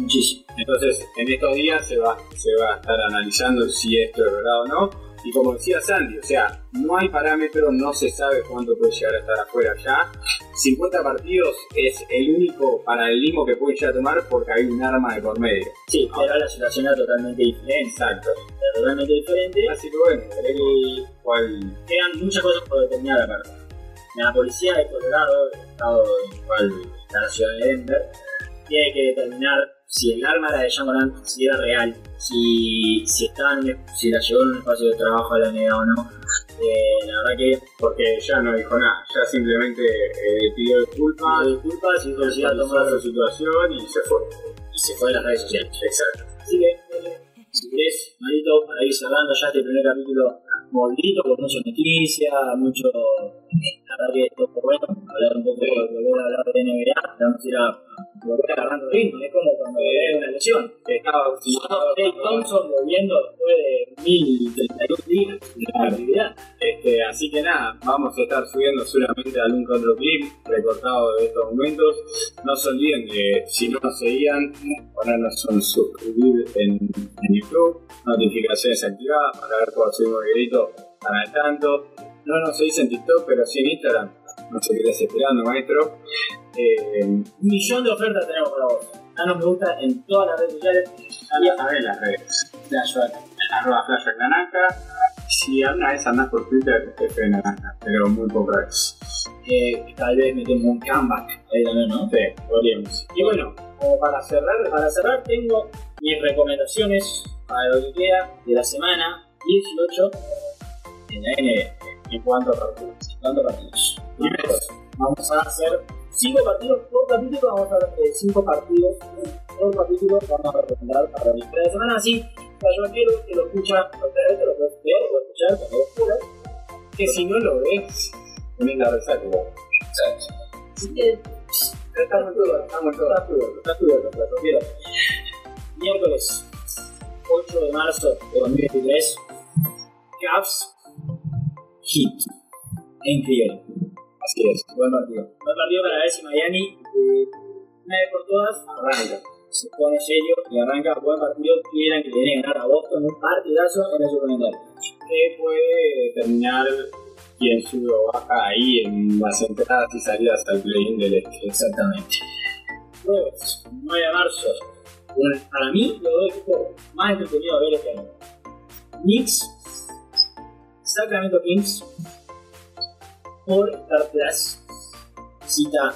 Speaker 5: Muchísimo.
Speaker 4: Entonces, en estos días se va, se va a estar analizando si esto es verdad o no. Y como decía Sandy, o sea, no hay parámetro, no se sabe cuánto puede llegar a estar afuera ya. 50 partidos es el único paralelismo que puede llegar a tomar porque hay un arma de por medio.
Speaker 5: Sí, pero la situación era totalmente diferente.
Speaker 4: Exacto.
Speaker 5: Era totalmente diferente.
Speaker 4: Así que bueno, veremos cuál.
Speaker 5: Quedan muchas cosas por determinar aparte. La policía de Colorado, el estado en el cual está la ciudad de Denver, tiene que determinar si el arma era de Jamoran, si era real, si, si, estaba en si la llevó en un espacio de trabajo de la NBA o no. Eh, la verdad que
Speaker 4: Porque ya no dijo nada, ya simplemente eh, pidió disculpas,
Speaker 5: disculpas y a
Speaker 4: tomó
Speaker 5: tomar
Speaker 4: su situación y se fue.
Speaker 5: y se fue de las redes sociales.
Speaker 4: Exacto.
Speaker 5: Así que, si querés, Marito, para ir cerrando ya este primer capítulo movidito, con mucha noticia, mucho. La verdad que esto fue bueno, hablar un poco, volver a hablar de NBA, vamos a ir a volver agarrando ritmo, es como cuando hay una lesión.
Speaker 4: Estaba
Speaker 5: Dave Thompson volviendo después de 1031 días de actividad.
Speaker 4: Este, así que nada, vamos a estar subiendo seguramente algún que otro clip recortado de estos momentos. No se olviden de, si no nos seguían, ponernos un suscribir en, en YouTube, notificaciones activadas para ver cuando subimos videito para el tanto. No nos seguís en TikTok, pero sí en Instagram. No sé qué estás esperando, maestro. Eh,
Speaker 5: Un millón de ofertas tenemos para vos. Danos me gusta en todas las redes sociales.
Speaker 4: ya sabés las redes.
Speaker 5: Flashback.
Speaker 4: Arroba Flashback Naranja. Si alguna vez andás por Twitter, F de Naranja, pero muy pocas veces.
Speaker 5: Eh, tal vez metemos un comeback ahí también, ¿no?
Speaker 4: Sí, podríamos.
Speaker 5: Y bueno, como para cerrar, para cerrar tengo mis recomendaciones para lo que queda de la semana 18 en la NBA.
Speaker 4: ¿Y cuántos partidos?
Speaker 5: ¿Cuántos partidos? Primero, vamos a hacer 5 partidos por capítulo, vamos a hacer 5 partidos por capítulo, vamos a recomendar para la de semana. Así, yo quiero que lo escucha, otra vez lo puedes ver, lo escuchar cuando vos quieras.
Speaker 4: Que si no lo ves, tenés la resaca.
Speaker 5: Así que, estamos todos, estamos todos, está cubierto, está pero lo quiero. Miércoles 8 de marzo de 2023, Cavs Heat en Cleveland. Así es, buen partido. Buen partido para ver si Miami, una vez por todas, arranca. Se pone serio y arranca buen partido. Quieran que le den ganar a Boston un partidazo en el suplementario.
Speaker 4: Que puede determinar quién sube o baja ahí en las entradas y salidas al play-in del este.
Speaker 5: Exactamente. Jueves, 9 de marzo. Para mí, los dos equipos más entretenidos de ver este año. Knicks, Sacramento Kings, por Star Plus. Cita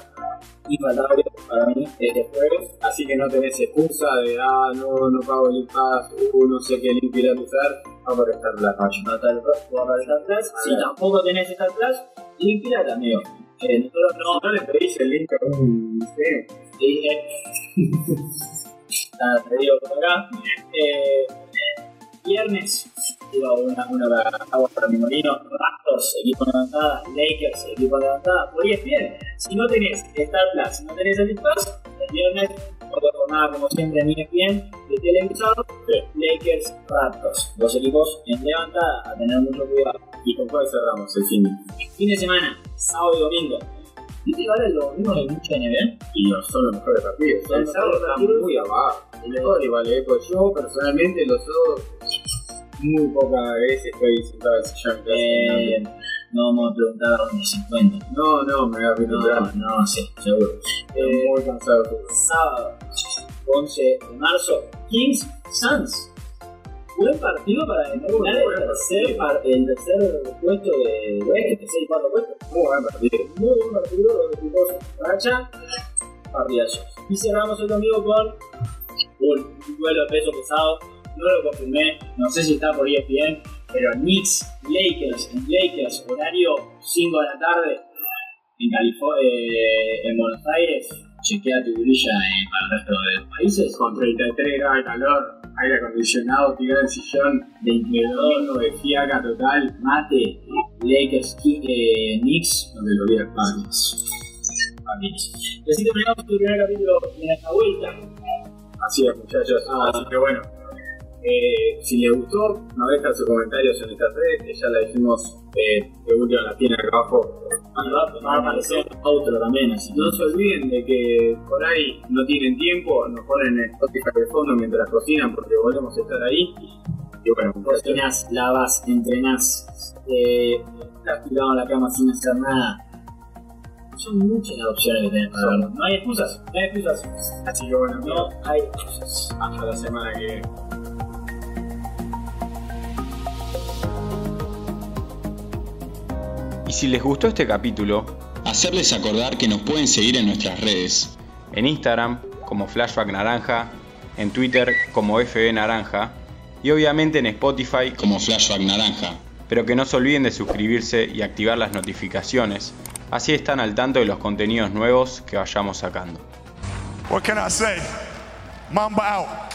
Speaker 5: infaltable para mí este jueves.
Speaker 4: Así que no tenés excusa de, ah, no, no pago el Pass, uh, no sé qué link ir a usar, vamos a Star Plus.
Speaker 5: Va va a Star Plus. Si tampoco tenés Star Plus, link pirata, amigo. Eh, nosotros no,
Speaker 4: No le pedís el link a un.
Speaker 5: Nada, te digo por acá. Eh, viernes, una, una agua para mi molino. Raptors, equipo de levantada. Lakers, equipo de levantada. Por bien. Si no tenés Star Plus, si no tenés el Plus, el viernes, otra jornada como siempre en ESPN, de televisado. Lakers, Raptors. Dos equipos en levantada, a tener mucho cuidado.
Speaker 4: ¿Y con cuál cerramos el cine?
Speaker 5: Fin de semana, sábado y domingo. ¿Viste que ahora los domingos hay mucha NBA?
Speaker 4: Y no son los mejores partidos. El sábado está muy abajo. El mejor igual, eh, pues yo personalmente los sábados muy pocas veces estoy sentado en el sillón. en casa,
Speaker 5: Eh, no preguntar a dónde se encuentra.
Speaker 4: No, no, me voy a recuperar.
Speaker 5: No, no, sí, seguro.
Speaker 4: Estoy
Speaker 5: Eh,
Speaker 4: muy cansado.
Speaker 5: sábado, 11 de marzo, Kings Suns. Buen partido para terminar el tercer, el tercer puesto de oeste, tercer y cuarto puesto.
Speaker 4: Muy buen partido.
Speaker 5: Muy buen partido, los equipos racha, partidazo. Y cerramos el domingo con un duelo de peso pesado. No lo confirmé, no sé si está por ESPN, pero Knicks, Lakers, en Lakers, horario 5 de la tarde, en California, en Buenos Aires. Chequea tu grilla eh, para el resto de los países.
Speaker 4: Con 33 grados de calor, aire acondicionado, tirado en el sillón, 22 de fiaca total,
Speaker 5: Mate, Lakers, eh, Knicks,
Speaker 4: donde lo vi al padre.
Speaker 5: Knicks. Y así terminamos tu primer capítulo de esta vuelta.
Speaker 4: Así es, muchachos. Así que bueno, eh, si les gustó, nos dejan sus comentarios en esta red, que ya la dijimos eh, de última la tiene acá abajo.
Speaker 5: Va, a aparecer otro también, así que
Speaker 4: No se olviden de que por ahí no tienen tiempo, nos ponen en Spotify de fondo mientras cocinan porque volvemos a estar ahí. Y bueno,
Speaker 5: cocinas, lavas, entrenás, eh, estás tirado en la cama sin hacer nada. Son muchas las opciones que tenés para verlo. No hay excusas, no hay excusas.
Speaker 4: así que bueno,
Speaker 5: No hay excusas.
Speaker 4: hasta la semana que viene.
Speaker 3: Y si les gustó este capítulo,
Speaker 6: Hacerles acordar que nos pueden seguir en nuestras redes.
Speaker 3: en Instagram como Flashback Naranja, en Twitter como FB Naranja y obviamente en Spotify,
Speaker 6: como Flashback Naranja.
Speaker 3: pero que no se olviden de suscribirse y activar las notificaciones, así están al tanto de los contenidos nuevos que vayamos sacando.
Speaker 1: What can I say? Mamba out.